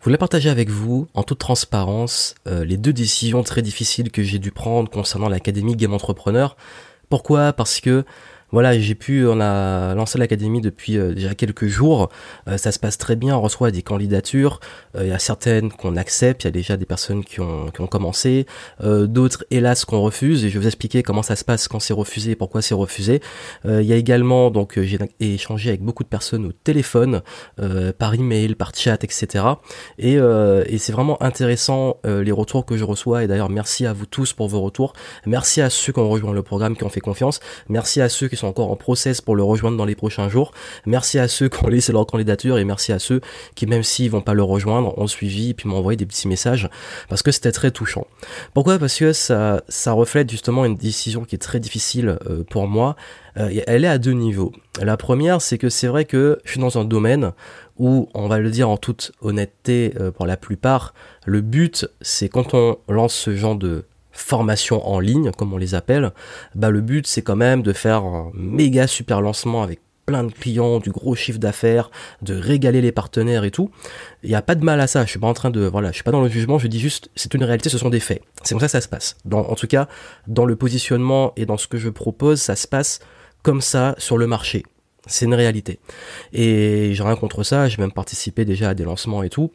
Je voulais partager avec vous, en toute transparence, euh, les deux décisions très difficiles que j'ai dû prendre concernant l'Académie Game Entrepreneur. Pourquoi? Parce que voilà, j'ai pu, on a lancé l'académie depuis euh, déjà quelques jours. Euh, ça se passe très bien, on reçoit des candidatures. Euh, il y a certaines qu'on accepte, il y a déjà des personnes qui ont, commencé, d'autres hélas qu'on refuse. Et je vais vous expliquer comment ça se passe quand c'est refusé et pourquoi c'est refusé. il y a également, donc j'ai échangé avec beaucoup de personnes au téléphone, par email, par chat, etc. Et, et c'est vraiment intéressant les retours que je reçois. Et d'ailleurs, merci à vous tous pour vos retours. Merci à ceux qui ont rejoint le programme, qui ont fait confiance. Merci à ceux qui sont encore en process pour le rejoindre dans les prochains jours. Merci à ceux qui ont laissé leur candidature et merci à ceux qui, même s'ils vont pas le rejoindre, ont suivi et puis m'ont envoyé des petits messages parce que c'était très touchant. Pourquoi? Parce que ça, ça reflète justement une décision qui est très difficile euh, pour moi. Euh, elle est à deux niveaux. La première, c'est que c'est vrai que je suis dans un domaine où, on va le dire en toute honnêteté euh, pour la plupart, le but, c'est quand on lance ce genre de formation en ligne, comme on les appelle, bah le but c'est quand même de faire un méga super lancement avec plein de clients, du gros chiffre d'affaires, de régaler les partenaires et tout. Il n'y a pas de mal à ça. Je suis pas en train de, voilà, je suis pas dans le jugement. Je dis juste, c'est une réalité, ce sont des faits. C'est comme ça que ça se passe. Dans, en tout cas, dans le positionnement et dans ce que je propose, ça se passe comme ça sur le marché. C'est une réalité. Et j'ai rien contre ça. J'ai même participé déjà à des lancements et tout.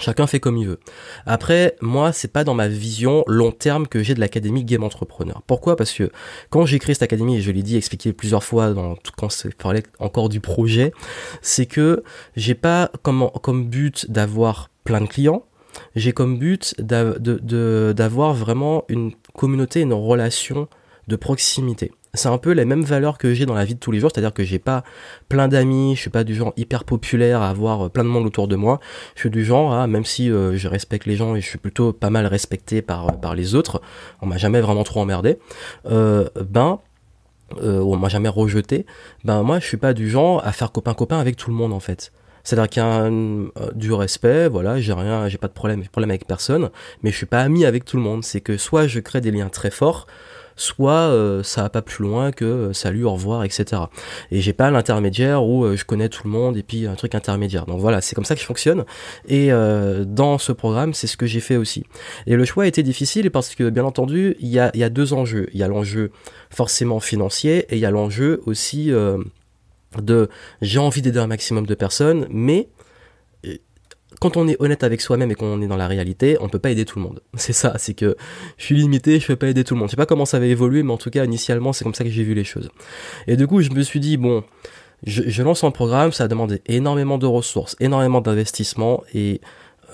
Chacun fait comme il veut. Après, moi, c'est pas dans ma vision long terme que j'ai de l'académie Game Entrepreneur. Pourquoi? Parce que quand j'ai créé cette académie, et je l'ai dit, expliqué plusieurs fois dans, quand c'est parlait encore du projet, c'est que j'ai pas comme, comme but d'avoir plein de clients. J'ai comme but d'avoir vraiment une communauté, une relation de proximité c'est un peu les mêmes valeurs que j'ai dans la vie de tous les jours, c'est-à-dire que j'ai pas plein d'amis, je suis pas du genre hyper populaire à avoir euh, plein de monde autour de moi. Je suis du genre à, même si euh, je respecte les gens et je suis plutôt pas mal respecté par euh, par les autres, on m'a jamais vraiment trop emmerdé. Ben euh, on m'a jamais rejeté. Ben moi je suis pas du genre à faire copain copain avec tout le monde en fait. C'est-à-dire qu'il y a du respect, voilà, j'ai rien, j'ai pas de problème, problème avec personne, mais je suis pas ami avec tout le monde. C'est que soit je crée des liens très forts, soit euh, ça va pas plus loin que euh, salut, au revoir, etc. Et j'ai pas l'intermédiaire où euh, je connais tout le monde et puis un truc intermédiaire. Donc voilà, c'est comme ça que je fonctionne. Et dans ce programme, c'est ce que j'ai fait aussi. Et le choix a été difficile parce que bien entendu, il y a, y a deux enjeux. Il y a l'enjeu forcément financier et il y a l'enjeu aussi de j'ai envie d'aider un maximum de personnes, mais quand on est honnête avec soi-même et qu'on est dans la réalité, on peut pas aider tout le monde. C'est ça, c'est que je suis limité, je peux pas aider tout le monde. Je sais pas comment ça va évoluer, mais en tout cas, initialement, c'est comme ça que j'ai vu les choses. Et du coup, je me suis dit, bon, je, lance un programme, ça a demandé énormément de ressources, énormément d'investissement, et,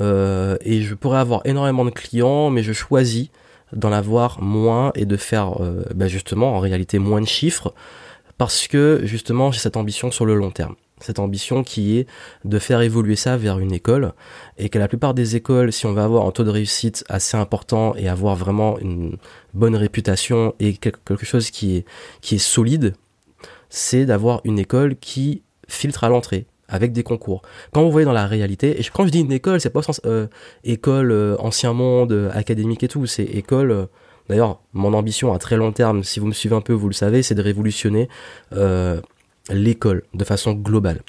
euh, et je pourrais avoir énormément de clients, mais je choisis d'en avoir moins et de faire euh, bah justement en réalité moins de chiffres parce que justement j'ai cette ambition sur le long terme cette ambition qui est de faire évoluer ça vers une école et que la plupart des écoles, si on va avoir un taux de réussite assez important et avoir vraiment une bonne réputation et quelque chose qui est, qui est solide, c'est d'avoir une école qui filtre à l'entrée avec des concours. Quand vous voyez dans la réalité, et quand je dis une école, c'est pas sens euh, école euh, ancien monde, euh, académique et tout, c'est école D'ailleurs, mon ambition à très long terme, si vous me suivez un peu, vous le savez, c'est de révolutionner l'école de façon globale.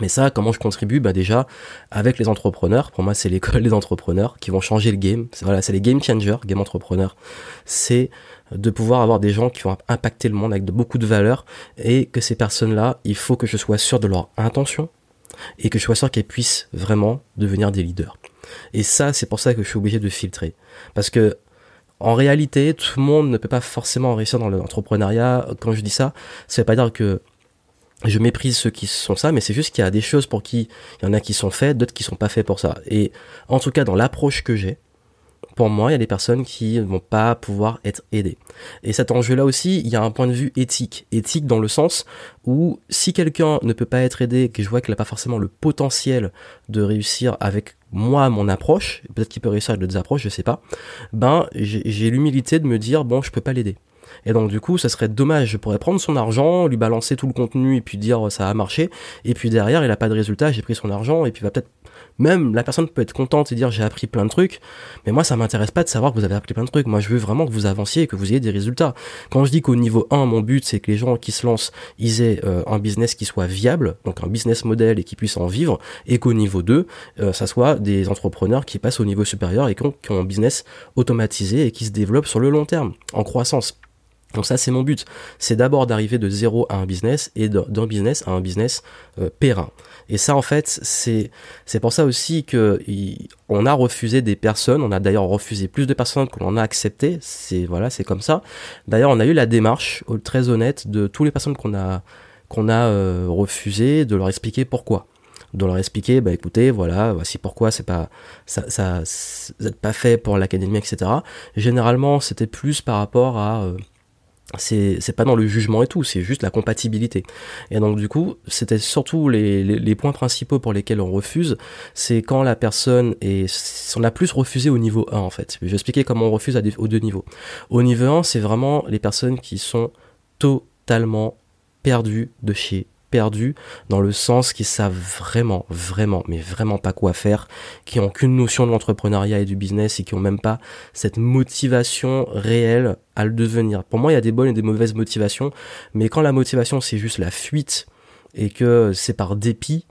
Mais ça, comment je contribue? Bah déjà avec les entrepreneurs. Pour moi, c'est l'école des entrepreneurs qui vont changer le game. Voilà, c'est les game changers, game entrepreneurs. C'est de pouvoir avoir des gens qui vont impacter le monde avec beaucoup de valeur et que ces personnes-là, il faut que je sois sûr de leur intention et que je sois sûr qu'elles puissent vraiment devenir des leaders. Et ça, c'est pour ça que je suis obligé de filtrer. Parce que en réalité, tout le monde ne peut pas forcément réussir dans l'entrepreneuriat. Quand je dis ça, ça veut pas dire que je méprise ceux qui sont ça, mais c'est juste qu'il y a des choses pour qui il y en a qui sont faites, d'autres qui sont pas faits pour ça. Et en tout cas, dans l'approche que j'ai, pour moi, il y a des personnes qui ne vont pas pouvoir être aidées. Et cet enjeu-là aussi, il y a un point de vue éthique. Éthique dans le sens où si quelqu'un ne peut pas être aidé, que je vois qu'il n'a pas forcément le potentiel de réussir avec moi, mon approche, peut-être qu'il peut réussir avec d'autres approches, je sais pas, ben, j'ai l'humilité de me dire, bon, je peux pas l'aider. Et donc du coup, ça serait dommage. Je pourrais prendre son argent, lui balancer tout le contenu et puis dire ça a marché. Et puis derrière, il a pas de résultat. J'ai pris son argent et puis va peut-être même la personne peut être contente et dire j'ai appris plein de trucs, mais moi ça m'intéresse pas de savoir que vous avez appris plein de trucs. Moi je veux vraiment que vous avanciez et que vous ayez des résultats. Quand je dis qu'au niveau 1, mon but c'est que les gens qui se lancent, ils aient euh, un business qui soit viable, donc un business model et qui puissent en vivre, et qu'au niveau 2, euh, ça soit des entrepreneurs qui passent au niveau supérieur et qui ont un business automatisé et qui se développent sur le long terme, en croissance. Donc ça c'est mon but, c'est d'abord d'arriver de zéro à un business et d'un business à un business euh, périn. Et ça en fait c'est c'est pour ça aussi que on a refusé des personnes, on a d'ailleurs refusé plus de personnes que l'on a accepté. C'est voilà c'est comme ça. D'ailleurs on a eu la démarche très honnête de toutes les personnes qu'on a qu'on a euh, refusé de leur expliquer pourquoi de leur expliquer bah écoutez voilà voici pourquoi c'est pas ça ça pas fait pour l'académie etc généralement c'était plus par rapport à euh, c'est pas dans le jugement et tout, c'est juste la compatibilité. Et donc du coup, c'était surtout les, les, points principaux pour lesquels on refuse, c'est quand la personne est... On a plus refusé au niveau 1 en fait. Je vais expliquer comment on refuse à aux deux niveaux. Au niveau 1, c'est vraiment les personnes qui sont totalement perdues de chez perdus dans le sens qu'ils savent vraiment, vraiment, mais vraiment pas quoi faire, qui ont qu'une notion de l'entrepreneuriat et du business et qui ont même pas cette motivation réelle à le devenir. Pour moi, il y a des bonnes et des mauvaises motivations, mais quand la motivation c'est juste la fuite et que c'est par dépit,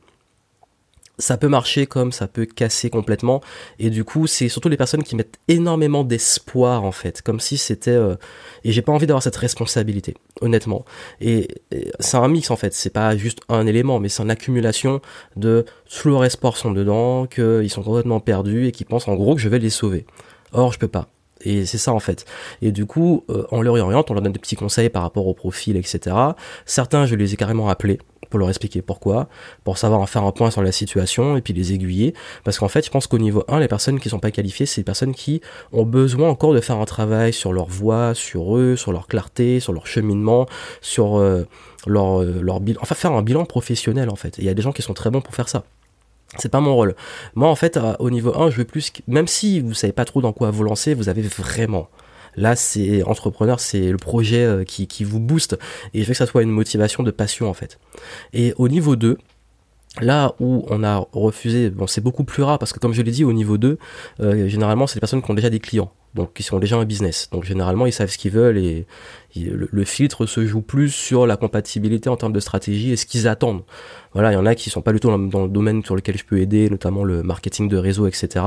ça peut marcher comme ça peut casser complètement. Et du coup c'est surtout les personnes qui mettent énormément d'espoir en fait comme si c'était euh, et j'ai pas envie d'avoir cette responsabilité honnêtement. Et, c'est un mix en fait. C'est pas juste un élément mais c'est une accumulation de tout leur espoir sont dedans qu'ils sont complètement perdus et qu'ils pensent en gros que je vais les sauver. Or je peux pas et c'est ça en fait. Et du coup, euh, on leur oriente, on leur donne des petits conseils par rapport au profil, etc. Certains, je les ai carrément appelés pour leur expliquer pourquoi, pour savoir en faire un point sur la situation et puis les aiguiller. Parce qu'en fait, je pense qu'au niveau 1, les personnes qui sont pas qualifiées, c'est les personnes qui ont besoin encore de faire un travail sur leur voix, sur eux, sur leur clarté, sur leur cheminement, sur euh, leur, euh, leur bilan, enfin faire un bilan professionnel en fait. Et il y a des gens qui sont très bons pour faire ça. C'est pas mon rôle. Moi, en fait, au niveau 1, je veux plus, même si vous savez pas trop dans quoi vous lancer, vous avez vraiment Là, c'est entrepreneur, c'est le projet euh, qui, qui vous booste et fait que ça soit une motivation de passion en fait. Et au niveau 2, Là où on a refusé, bon c'est beaucoup plus rare parce que comme je l'ai dit au niveau 2, euh, généralement c'est des personnes qui ont déjà des clients, donc qui sont déjà un business. Donc généralement ils savent ce qu'ils veulent et, le, filtre se joue plus sur la compatibilité en termes de stratégie et ce qu'ils attendent. Voilà, il y en a qui sont pas du tout dans, le domaine sur lequel je peux aider, notamment le marketing de réseau, etc.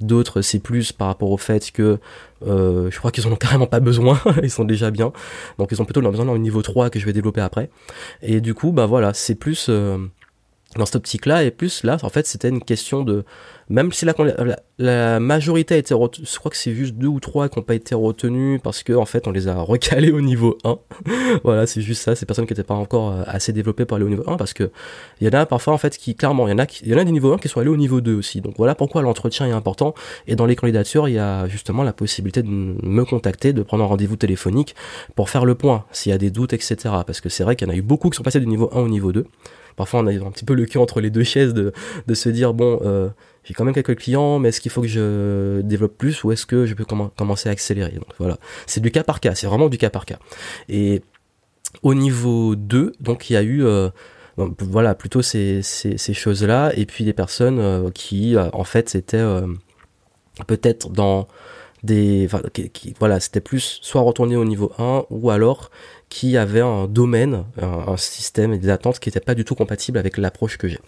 D'autres c'est plus par rapport au fait que euh, je crois qu'ils en ont carrément pas besoin, ils sont déjà bien. Donc ils ont plutôt besoin d'un niveau 3 que je vais développer après. Et du coup, bah voilà, c'est plus... Euh, dans cette optique-là, et plus là, en fait, c'était une question de, même si la, la, majorité a été retenue, je crois que c'est juste deux ou trois qui n'ont pas été retenus parce que en fait, on les a recalés au niveau 1. voilà, c'est juste ça, ces personnes qui n'étaient pas encore euh, assez développées pour aller au niveau 1 parce que il y en a parfois en fait qui clairement, il y en a, il y en a des niveaux 1 qui sont allés au niveau 2 aussi. Donc voilà pourquoi l'entretien est important. Et dans les candidatures, il y a justement la possibilité de me contacter, de prendre un rendez-vous téléphonique pour faire le point s'il y a des doutes, etc. Parce que c'est vrai qu'il y en a eu beaucoup qui sont passés du niveau 1 au niveau 2 parfois on a un petit peu le cul entre les deux chaises de, se dire bon euh, j'ai quand même quelques clients mais est-ce qu'il faut que je développe plus ou est-ce que je peux commencer à accélérer? Donc voilà. C'est du cas par cas c'est vraiment du cas par cas. Et au niveau 2 donc il y a eu euh, voilà plutôt ces, choses là et puis des personnes euh, qui en fait c'était peut-être dans des qui, voilà c'était plus soit retourner au niveau 1 ou alors qui avait un domaine, un, système et des attentes qui n'étaient pas du tout compatibles avec l'approche que j'ai.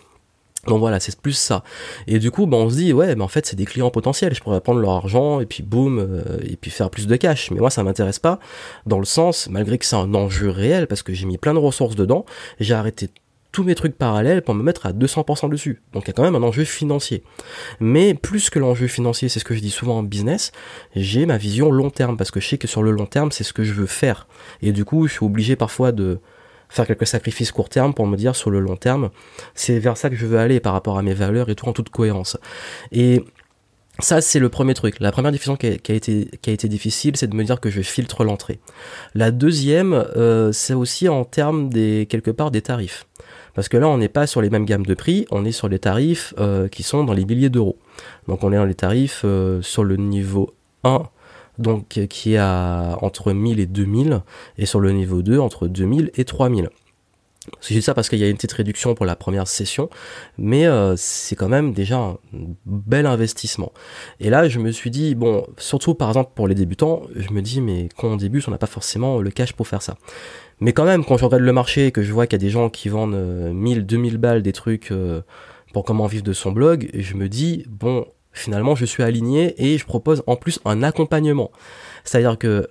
Donc voilà, c'est plus ça. Et du coup, ben, on se dit, ouais, mais en fait, c'est des clients potentiels. Je pourrais prendre leur argent et puis boum, euh, et puis faire plus de cash. Mais moi, ça m'intéresse pas. Dans le sens, malgré que c'est un enjeu réel, parce que j'ai mis plein de ressources dedans, j'ai arrêté tous mes trucs parallèles pour me mettre à 200% dessus. Donc il y a quand même un enjeu financier. Mais plus que l'enjeu financier, c'est ce que je dis souvent en business, j'ai ma vision long terme parce que je sais que sur le long terme, c'est ce que je veux faire. Et du coup, je suis obligé parfois de faire quelques sacrifices court terme pour me dire sur le long terme, c'est vers ça que je veux aller par rapport à mes valeurs et tout en toute cohérence. Et ça, c'est le premier truc. La première décision qui a, été, qui a été difficile, c'est de me dire que je filtre l'entrée. La deuxième, euh, c'est aussi en termes des, quelque part, des tarifs. Parce que là, on n'est pas sur les mêmes gammes de prix, on est sur les tarifs euh, qui sont dans les milliers d'euros. Donc on est dans les tarifs euh, sur le niveau 1, donc qui est à entre 1000 et 2000, et sur le niveau 2 entre 2000 et 3000. Je dis ça parce qu'il y a une petite réduction pour la première session, mais euh, c'est quand même déjà un bel investissement. Et là, je me suis dit, bon, surtout par exemple pour les débutants, je me dis, mais quand on débute, on n'a pas forcément le cash pour faire ça. Mais quand même, quand je regarde le marché et que je vois qu'il y a des gens qui vendent 1000, euh, 2000 balles des trucs euh, pour comment vivre de son blog, je me dis, bon, finalement, je suis aligné et je propose en plus un accompagnement. C'est-à-dire que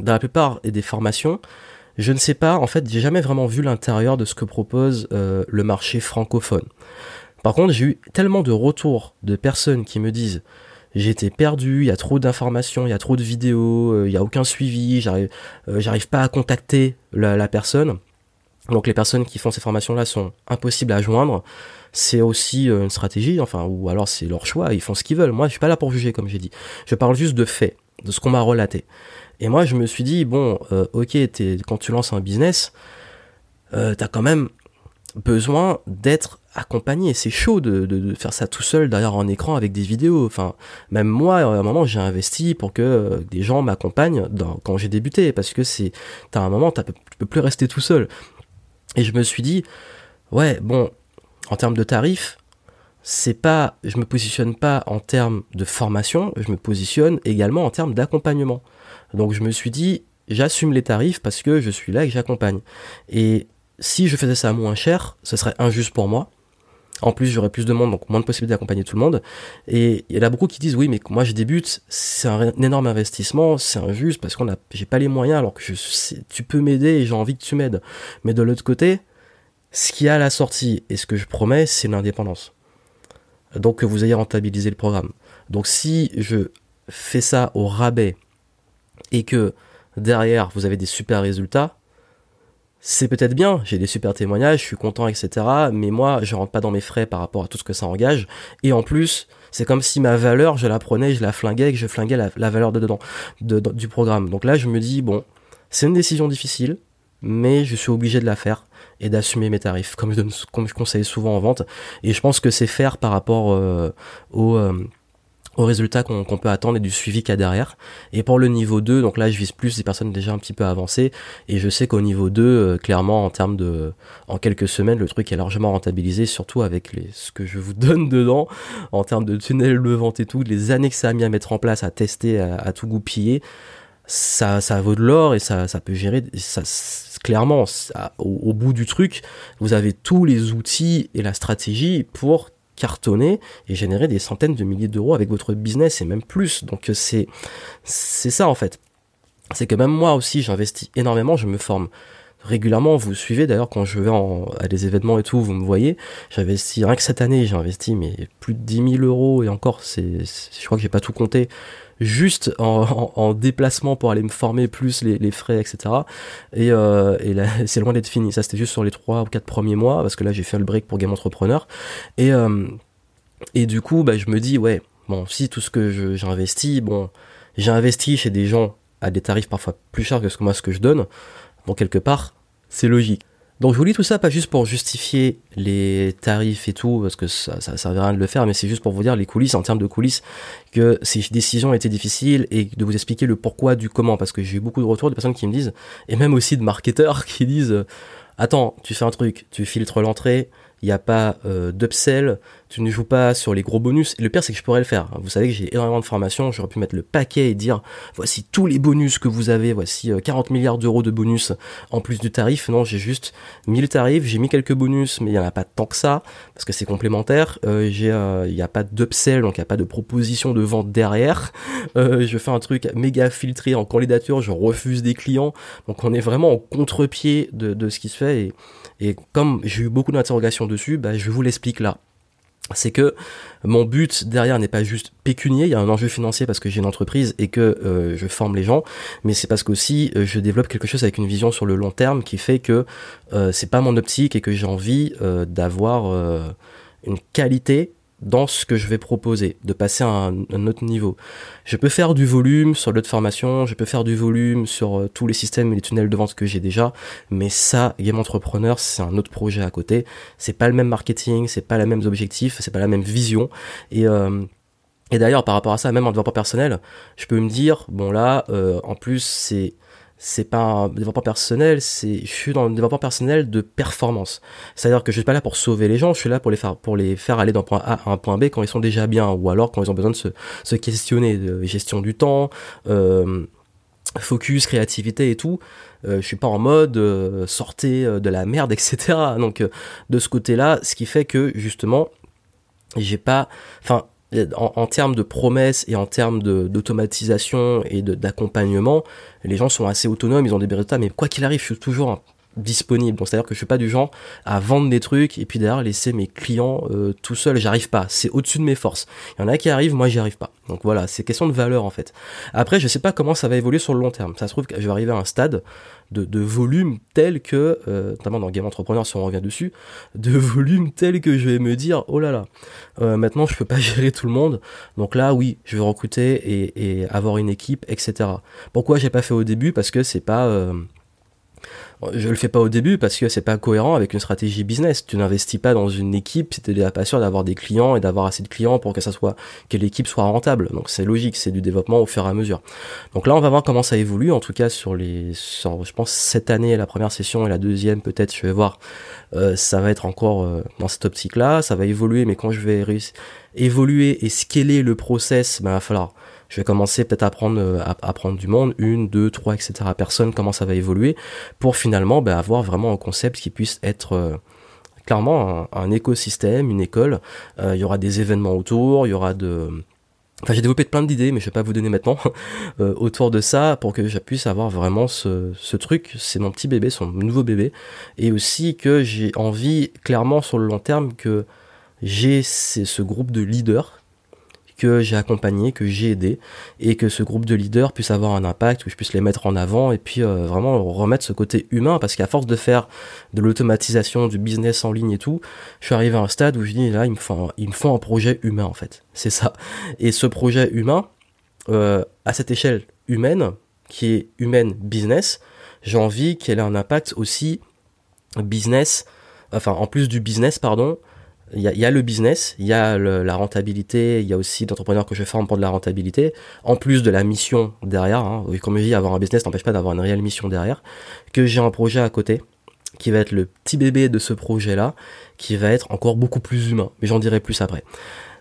dans la plupart des formations, je ne sais pas, en fait, j'ai jamais vraiment vu l'intérieur de ce que propose euh, le marché francophone. Par contre, j'ai eu tellement de retours de personnes qui me disent j'étais perdu, il y a trop d'informations, il y a trop de vidéos, euh, il n'y a aucun suivi, j'arrive, euh, j'arrive pas à contacter la, personne. Donc les personnes qui font ces formations-là sont impossibles à joindre. C'est aussi une stratégie, enfin, ou alors c'est leur choix, ils font ce qu'ils veulent. Moi, je suis pas là pour juger, comme j'ai dit. Je parle juste de faits, de ce qu'on m'a relaté. Et moi, je me suis dit, bon, euh, ok, quand tu lances un business, euh, t'as quand même besoin d'être accompagné. C'est chaud de, faire ça tout seul derrière un écran avec des vidéos. Enfin, même moi, à un moment, j'ai investi pour que euh, des gens m'accompagnent quand j'ai débuté, parce que c'est, t'as un moment, tu peux plus rester tout seul. Et je me suis dit, ouais, bon, en termes de tarifs, c'est pas, je me positionne pas en termes de formation, je me positionne également en termes d'accompagnement. Donc je me suis dit, j'assume les tarifs parce que je suis là et j'accompagne. Et si je faisais ça moins cher, ce serait injuste pour moi. En plus, j'aurais plus de monde, donc moins de possibilités d'accompagner tout le monde. Et il y en a beaucoup qui disent oui, mais moi je débute, c'est un, énorme investissement, c'est injuste parce qu'on a, j'ai pas les moyens, alors que je, tu peux m'aider et j'ai envie que tu m'aides. Mais de l'autre côté, ce qu'il y a à la sortie et ce que je promets, c'est l'indépendance. Donc que vous ayez rentabilisé le programme. Donc si je fais ça au rabais et que derrière vous avez des super résultats, c'est peut-être bien, j'ai des super témoignages, je suis content, etc. Mais moi, je rentre pas dans mes frais par rapport à tout ce que ça engage. Et en plus, c'est comme si ma valeur, je la prenais, je la flinguais, et que je flinguais la, valeur de dedans, du programme. Donc là, je me dis, bon, c'est une décision difficile, mais je suis obligé de la faire et d'assumer mes tarifs, comme je, conseille souvent en vente. Et je pense que c'est faire par rapport euh, au... Euh, aux résultats qu'on peut attendre et du suivi qu'il y a derrière. Et pour le niveau 2, donc là je vise plus des personnes déjà un petit peu avancées et je sais qu'au niveau 2, euh, clairement en termes de en quelques semaines, le truc est largement rentabilisé, surtout avec les ce que je vous donne dedans en termes de tunnel de et tout, les années que ça a mis à mettre en place, à tester, à, tout goupiller, ça ça vaut de l'or et ça peut gérer clairement au, au bout du truc, vous avez tous les outils et la stratégie pour cartonner et générer des centaines de milliers d'euros avec votre business et même plus. Donc euh, c'est c'est ça en fait. C'est que même moi aussi j'investis énormément, je me forme régulièrement. Vous suivez d'ailleurs quand je vais à des événements et tout, vous me voyez. J'investis rien que cette année, j'ai investi mais plus de 10 000 euros et encore, je crois que j'ai pas tout compté juste en, déplacement pour aller me former plus les, frais etc et, euh, et là c'est loin d'être fini ça c'était juste sur les trois ou quatre premiers mois parce que là j'ai fait le break pour Game Entrepreneur et euh, et du coup bah je me dis ouais bon si tout ce que j'ai investi bon j'ai investi chez des gens à des tarifs parfois plus chers que ce que moi ce que je donne donc quelque part c'est logique. Donc je vous lis tout ça pas juste pour justifier les tarifs et tout, parce que ça, ça servira à rien de le faire, mais c'est juste pour vous dire les coulisses, en termes de coulisses, que ces décisions étaient difficiles et de vous expliquer le pourquoi du comment, parce que j'ai eu beaucoup de retours de personnes qui me disent, et même aussi de marketeurs qui disent, attends, tu fais un truc, tu filtres l'entrée, il n'y a pas euh, d'upsell, tu ne joues pas sur les gros bonus. Et le pire, c'est que je pourrais le faire. Vous savez que j'ai énormément de formations, j'aurais pu mettre le paquet et dire, voici tous les bonus que vous avez, voici 40 euh, milliards d'euros de bonus en plus du tarif. Non, j'ai juste mis le tarif, j'ai mis quelques bonus, mais il n'y en a pas tant que ça, parce que c'est complémentaire. Euh, j'ai, il n'y a pas d'upsell, donc il n'y a pas de proposition de vente derrière. je fais un truc méga filtré en candidature, je refuse des clients. Donc on est vraiment au contre-pied de, de ce qui se fait. Et, et comme j'ai eu beaucoup d'interrogations dessus, bah, je vous l'explique là. C'est que mon but derrière n'est pas juste pécunier, il y a un enjeu financier parce que j'ai une entreprise et que euh, je forme les gens, mais c'est parce qu'aussi euh, je développe quelque chose avec une vision sur le long terme qui fait que euh, c'est pas mon optique et que j'ai envie d'avoir une qualité dans ce que je vais proposer, de passer à un, autre niveau. Je peux faire du volume sur l'autre formation, je peux faire du volume sur euh, tous les systèmes et les tunnels de vente que j'ai déjà, mais ça, Game Entrepreneur, c'est un autre projet à côté. C'est pas le même marketing, c'est pas les mêmes objectifs, c'est pas la même vision. Et euh, et d'ailleurs, par rapport à ça, même en développement personnel, je peux me dire, bon là, euh, en plus, c'est c'est pas un développement personnel, c'est je suis dans le développement personnel de performance. C'est-à-dire que je suis pas là pour sauver les gens, je suis là pour les faire pour les faire aller d'un point A à un point B quand ils sont déjà bien ou alors quand ils ont besoin de se, se questionner de gestion du temps, euh, focus, créativité et tout. Euh, je suis pas en mode euh, sortez euh, de la merde, etc. Donc de ce côté-là, ce qui fait que justement j'ai pas, enfin en, en, termes de promesses et en termes d'automatisation et d'accompagnement, les gens sont assez autonomes, ils ont des résultats, mais quoi qu'il arrive, je suis toujours disponible. Donc c'est-à-dire que je suis pas du genre à vendre des trucs et puis derrière laisser mes clients euh, tout seuls. J'arrive pas. C'est au-dessus de mes forces. Il y en a qui arrivent, moi j'y arrive pas. Donc voilà, c'est question de valeur en fait. Après, je sais pas comment ça va évoluer sur le long terme. Ça se trouve que je vais arriver à un stade de, volume tel que, euh, notamment dans Game Entrepreneur si on revient dessus, de volume tel que je vais me dire, oh là là, euh, maintenant je peux pas gérer tout le monde. Donc là, oui, je vais recruter et, et avoir une équipe, etc. Pourquoi j'ai pas fait au début? Parce que c'est pas je le fais pas au début parce que c'est pas cohérent avec une stratégie business. Tu n'investis pas dans une équipe si tu n'es pas sûr d'avoir des clients et d'avoir assez de clients pour que ça soit que l'équipe soit rentable. Donc c'est logique, c'est du développement au fur et à mesure. Donc là, on va voir comment ça évolue. En tout cas, sur les, sur, je pense cette année, la première session et la deuxième, peut-être, je vais voir. Euh, ça va être encore euh, dans cette optique-là. Ça va évoluer, mais quand je vais évoluer et scaler le process, ben, il va falloir je vais commencer peut-être à prendre, euh, à, prendre du monde, une, deux, trois, etc. personnes, comment ça va évoluer, pour finalement bah, avoir vraiment un concept qui puisse être euh, clairement un, écosystème, une école. Euh, il y aura des événements autour, il y aura de... Enfin, j'ai développé plein d'idées, mais je vais pas vous donner maintenant autour de ça pour que je puisse avoir vraiment ce, ce truc. C'est mon petit bébé, son nouveau bébé, et aussi que j'ai envie clairement sur le long terme que j'ai ce groupe de leaders que j'ai accompagné, que j'ai aidé, et que ce groupe de leaders puisse avoir un impact, que je puisse les mettre en avant, et puis euh, vraiment remettre ce côté humain, parce qu'à force de faire de l'automatisation, du business en ligne et tout, je suis arrivé à un stade où je dis, là, il me faut un, projet humain, en fait. C'est ça. Et ce projet humain, euh, à cette échelle humaine, qui est humaine business, j'ai envie qu'elle ait un impact aussi business, enfin en plus du business, pardon, il y, a, le business, il y a la rentabilité, il y a aussi d'entrepreneurs que je forme pour de la rentabilité, en plus de la mission derrière. Hein. Comme je dis, avoir un business n'empêche pas d'avoir une réelle mission derrière. Que j'ai un projet à côté, qui va être le petit bébé de ce projet-là, qui va être encore beaucoup plus humain. Mais j'en dirai plus après.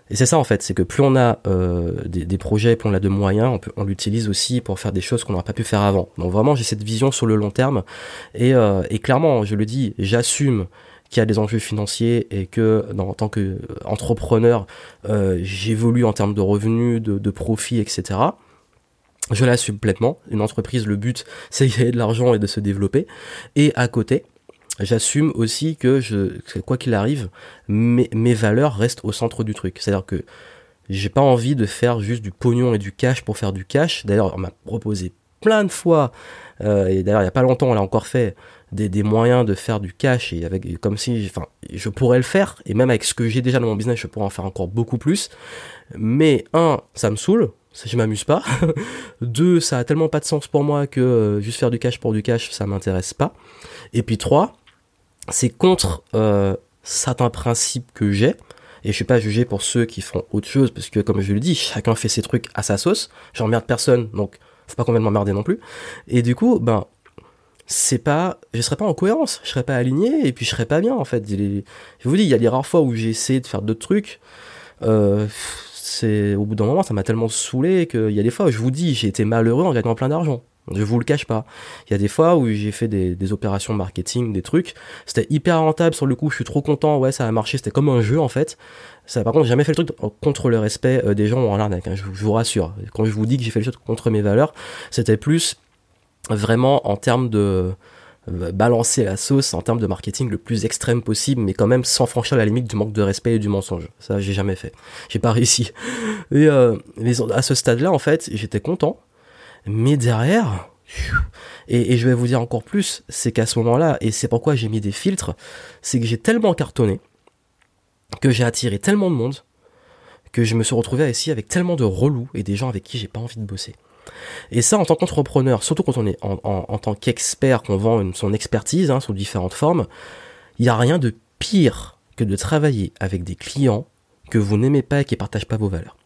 Et c'est ça en fait, c'est que plus on a euh, des, projets, plus on a de moyens, on, l'utilise aussi pour faire des choses qu'on n'aurait pas pu faire avant. Donc vraiment, j'ai cette vision sur le long terme. Et, euh, et clairement, je le dis, j'assume qui a des enjeux financiers et que en tant qu'entrepreneur, euh, j'évolue en termes de revenus, de, profits, etc. Je l'assume complètement. Une entreprise, le but, c'est de gagner de l'argent et de se développer. Et à côté, j'assume aussi que je, quoi qu'il arrive, mes, mes valeurs restent au centre du truc. C'est-à-dire que j'ai pas envie de faire juste du pognon et du cash pour faire du cash. D'ailleurs, on m'a proposé plein de fois, euh, et d'ailleurs il y a pas longtemps on l'a encore fait, des, des, moyens de faire du cash et avec comme si enfin je pourrais le faire. Et même avec ce que j'ai déjà dans mon business je pourrais en faire encore beaucoup plus. Mais un ça me saoule. Je m'amuse pas. Deux ça a tellement pas de sens pour moi que euh, juste faire du cash pour du cash ça m'intéresse pas. Et puis trois c'est contre euh, certains principes que j'ai. Et je suis pas jugé pour ceux qui font autre chose parce que comme je le dis chacun fait ses trucs à sa sauce. J'emmerde personne. Donc faut pas complètement merder non plus et du coup ben c'est pas, je serais pas en cohérence, je serais pas aligné et puis je serais pas bien en fait. je vous dis, il y a des rares fois où j'ai essayé de faire d'autres trucs. Euh, c'est au bout d'un moment, ça m'a tellement saoulé qu'il y a des fois où je vous dis, j'ai été malheureux en gagnant plein d'argent. Je vous le cache pas. Il y a des fois où j'ai fait des, des, opérations marketing, des trucs. C'était hyper rentable sur le coup. Je suis trop content. Ouais, ça a marché. C'était comme un jeu en fait. Ça, par contre, j'ai jamais fait le truc contre le respect euh, des gens en arnaque. Hein, je, vous rassure. Quand je vous dis que j'ai fait les choses contre mes valeurs, c'était plus vraiment en termes de euh, balancer la sauce en termes de marketing le plus extrême possible, mais quand même sans franchir la limite du manque de respect et du mensonge. Ça, j'ai jamais fait. J'ai pas réussi. Et euh, à ce stade-là, en fait, j'étais content, mais derrière, et, je vais vous dire encore plus, c'est qu'à ce moment-là, et c'est pourquoi j'ai mis des filtres, c'est que j'ai tellement cartonné, que j'ai attiré tellement de monde, que je me suis retrouvé ici avec tellement de relous et des gens avec qui j'ai pas envie de bosser. Et ça, en tant qu'entrepreneur, surtout quand on est en, tant qu'expert, qu'on vend son expertise hein, sous différentes formes, il n'y a rien de pire que de travailler avec des clients que vous n'aimez pas et qui partagent pas vos valeurs.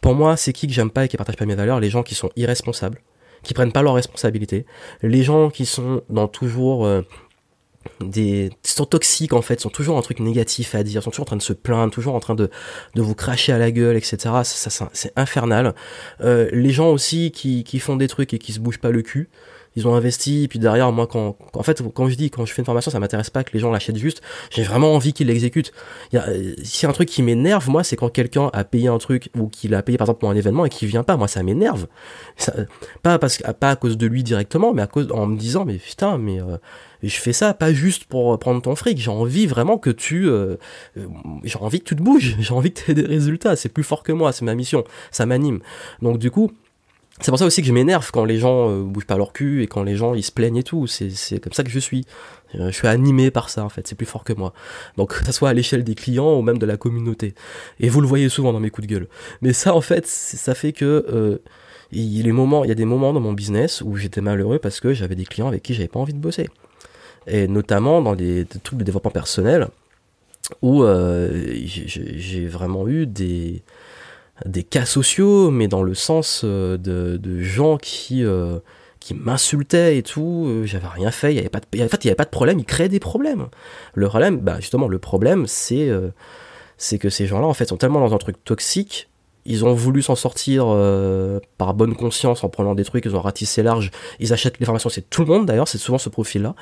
Pour moi, c'est qui que j'aime pas et qui partagent pas mes valeurs? Les gens qui sont irresponsables, qui prennent pas leurs responsabilités, les gens qui sont dans toujours euh, des sont toxiques en fait, sont toujours un truc négatif à dire, sont toujours en train de se plaindre, toujours en train de, de vous cracher à la gueule, etc. Ça c'est infernal. Euh, les gens aussi qui, qui font des trucs et qui se bougent pas le cul, ils ont investi, puis derrière, moi, quand, en fait, quand je dis, quand je fais une formation, ça m'intéresse pas que les gens l'achètent juste, j'ai vraiment envie qu'ils l'exécutent. Il y a, si un truc qui m'énerve, moi, c'est quand quelqu'un a payé un truc, ou qu'il a payé, par exemple, pour un événement et qu'il vient pas, moi, ça m'énerve. Pas parce pas à cause de lui directement, mais à cause, en me disant, mais putain, mais, euh, je fais ça pas juste pour prendre ton fric, j'ai envie vraiment que tu, euh, euh, j'ai envie que tu te bouges, j'ai envie que tu aies des résultats, c'est plus fort que moi, c'est ma mission, ça m'anime. Donc du coup, c'est pour ça aussi que je m'énerve quand les gens euh, bougent pas leur cul et quand les gens ils se plaignent et tout. C'est comme ça que je suis. Euh, je suis animé par ça en fait. C'est plus fort que moi. Donc que ça soit à l'échelle des clients ou même de la communauté. Et vous le voyez souvent dans mes coups de gueule. Mais ça en fait, ça fait que euh, il, les moments, il y a des moments dans mon business où j'étais malheureux parce que j'avais des clients avec qui j'avais pas envie de bosser. Et notamment dans des trucs de développement personnel où euh, j'ai vraiment eu des des cas sociaux, mais dans le sens euh, de, de gens qui, euh, qui m'insultaient et tout. Euh, j'avais rien fait, il y avait pas en fait, il n'y avait pas de problème, ils créaient des problèmes. Le problème, bah, justement, le problème, c'est c'est que ces gens-là, en fait, sont tellement dans un truc toxique. Ils ont voulu s'en sortir par bonne conscience en prenant des trucs, ils ont ratissé large, ils achètent les formations, c'est tout le monde d'ailleurs, c'est souvent ce profil-là.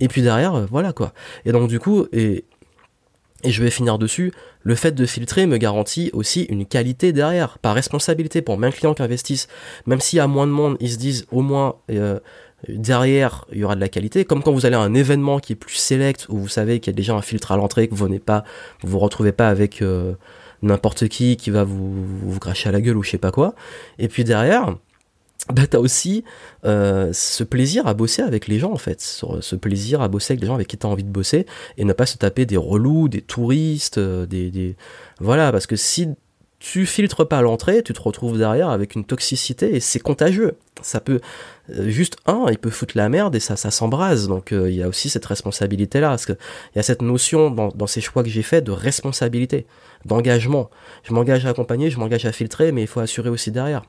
Et puis derrière, voilà quoi. Et donc du coup, et et je vais finir dessus, le fait de filtrer me garantit aussi une qualité derrière, par responsabilité pour mes clients qui investissent. Même s'il y a moins de monde, ils se disent au moins euh, derrière il y aura de la qualité. Comme quand vous allez à un événement qui est plus select, où vous savez qu'il y a déjà un filtre à l'entrée, que vous venez pas, vous vous retrouvez pas avec euh, n'importe qui qui va vous, vous cracher à la gueule ou je sais pas quoi. Et puis derrière, bah t'as aussi euh, ce plaisir à bosser avec les gens en fait, ce plaisir à bosser avec les gens avec qui t'as envie de bosser et ne pas se taper des relous, des touristes, euh, des, des... voilà parce que si tu filtres pas l'entrée, tu te retrouves derrière avec une toxicité et c'est contagieux. Ça peut euh, juste un, il peut foutre la merde et ça, ça s'embrase. Donc il y a aussi cette responsabilité là, parce que il y a cette notion dans, dans ces choix que j'ai fait de responsabilité, d'engagement. Je m'engage à accompagner, je m'engage à filtrer, mais il faut assurer aussi derrière.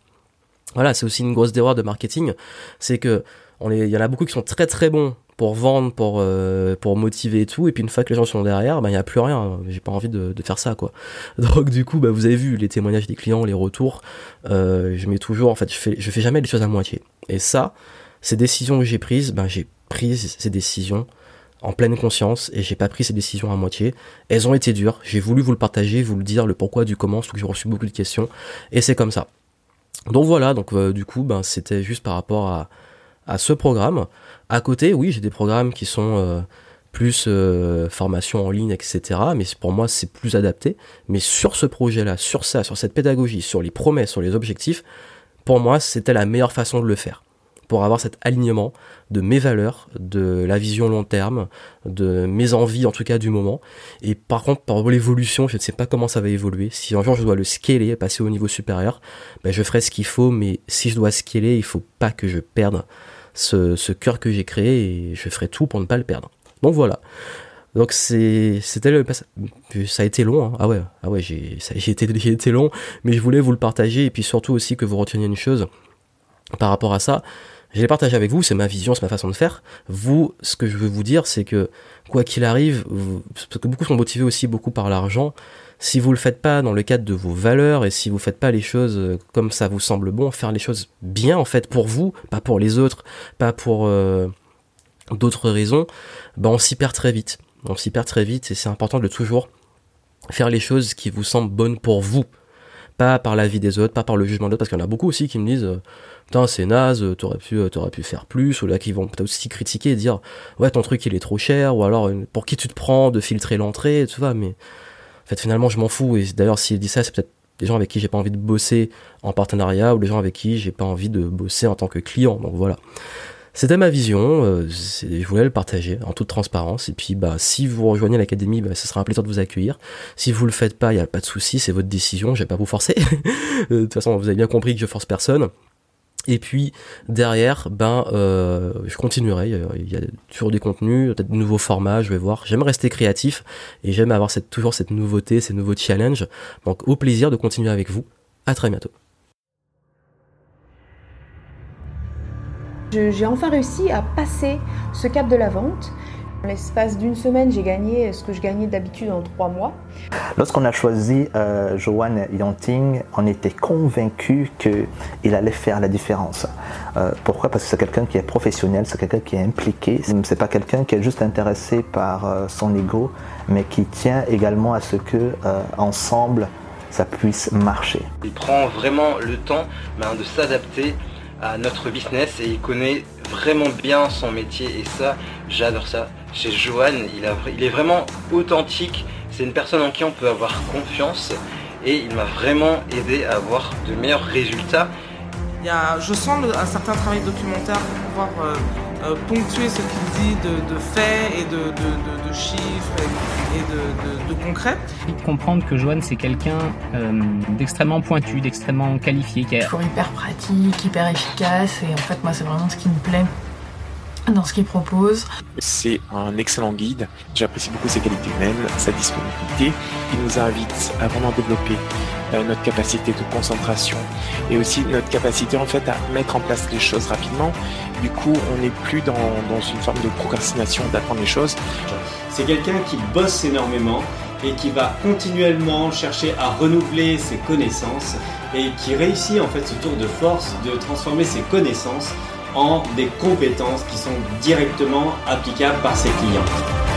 Voilà, c'est aussi une grosse erreur de marketing, c'est que on il y en a beaucoup qui sont très très bons pour vendre, pour euh, pour motiver et tout, et puis une fois que les gens sont derrière, ben il y a plus rien. J'ai pas envie de, de, faire ça quoi. Donc du coup, bah vous avez vu les témoignages des clients, les retours. Euh, je mets toujours, en fait, je fais je fais jamais les choses à moitié. Et ça, ces décisions que j'ai prises, ben j'ai pris ces décisions en pleine conscience et j'ai pas pris ces décisions à moitié. Elles ont été dures. J'ai voulu vous le partager, vous le dire, le pourquoi du comment, surtout que j'ai reçu beaucoup de questions. Et c'est comme ça. Donc voilà, donc euh, du coup, ben, c'était juste par rapport à, à ce programme. À côté, oui, j'ai des programmes qui sont euh, plus euh, formation en ligne, etc. Mais pour moi, c'est plus adapté. Mais sur ce projet-là, sur ça, sur cette pédagogie, sur les promesses, sur les objectifs, pour moi, c'était la meilleure façon de le faire pour avoir cet alignement de mes valeurs, de la vision long terme, de mes envies en tout cas du moment. Et par contre, par l'évolution, je ne sais pas comment ça va évoluer. Si un jour je dois le scaler, passer au niveau supérieur, ben je ferai ce qu'il faut, mais si je dois scaler, il faut pas que je perde ce, ce cœur que j'ai créé et je ferai tout pour ne pas le perdre. Donc voilà. Donc c'était le ça a été long hein. ah ouais ah ouais j'ai été j'ai été long mais je voulais vous le partager et puis surtout aussi que vous reteniez une chose par rapport à ça je les partage avec vous, c'est ma vision, c'est ma façon de faire. Vous, ce que je veux vous dire, c'est que quoi qu'il arrive, parce que beaucoup sont motivés aussi beaucoup par l'argent, si vous le faites pas dans le cadre de vos valeurs et si vous faites pas les choses euh, comme ça vous semble bon, faire les choses bien en fait pour vous, pas pour les autres, pas pour euh, d'autres raisons, ben on s'y perd très vite. On s'y perd très vite et c'est important de toujours faire les choses qui vous semblent bonnes pour vous, pas par la vie des autres, pas par le jugement d'autres, parce qu'il y en a beaucoup aussi qui me disent euh, putain c'est naze, t'aurais pu, euh, t'aurais pu faire plus, ou là qui vont peut-être aussi critiquer et dire ouais ton truc il est trop cher, ou alors pour qui tu te prends de filtrer l'entrée, tu vois, mais en fait finalement je m'en fous, et d'ailleurs s'il dit ça c'est peut-être des gens avec qui j'ai pas envie de bosser en partenariat, ou des gens avec qui j'ai pas envie de bosser en tant que client, donc voilà. C'était ma vision, euh, je voulais le partager en toute transparence. Et puis, bah, si vous rejoignez l'académie, bah, ce sera un plaisir de vous accueillir. Si vous le faites pas, il y a pas de souci, c'est votre décision, je vais pas vous forcer. de toute façon, vous avez bien compris que je force personne. Et puis derrière, ben, euh, je continuerai. Il y a toujours des contenus, peut-être de nouveaux formats. Je vais voir. J'aime rester créatif et j'aime avoir toujours cette nouveauté, ces nouveaux challenges. Donc, au plaisir de continuer avec vous. À très bientôt. J'ai enfin réussi à passer ce cap de la vente. En l'espace d'une semaine, j'ai gagné ce que je gagnais d'habitude en trois mois. Lorsqu'on a choisi euh, Joanne Yonting, on était convaincu qu'il allait faire la différence. Euh, pourquoi? Parce que c'est quelqu'un qui est professionnel, c'est quelqu'un qui est impliqué. C'est pas quelqu'un qui est juste intéressé par euh, son ego, mais qui tient également à ce que euh, ensemble ça puisse marcher. Il prend vraiment le temps ben, de s'adapter à notre business et il connaît vraiment bien son métier et ça, j'adore ça. Chez Johan, il, est vraiment authentique, c'est une personne en qui on peut avoir confiance et il m'a vraiment aidé à avoir de meilleurs résultats. Il y a, je sens un certain travail documentaire pour pouvoir euh, euh, ponctuer ce qu'il dit de, de, faits et de, de, de chiffres et, de, concret. Il comprendre que Joanne c'est quelqu'un euh, d'extrêmement pointu, d'extrêmement qualifié. Qui est toujours hyper pratique, hyper efficace et en fait moi c'est vraiment ce qui me plaît dans ce qu'il propose. C'est un excellent guide. J'apprécie beaucoup ses qualités humaines, sa disponibilité. Il nous invite à vraiment développer notre capacité de concentration et aussi notre capacité en fait à mettre en place les choses rapidement. Du coup, on n'est plus dans, dans une forme de procrastination d'apprendre les choses. C'est quelqu'un qui bosse énormément et qui va continuellement chercher à renouveler ses connaissances et qui réussit en fait ce tour de force de transformer ses connaissances en des compétences qui sont directement applicables par ses clients.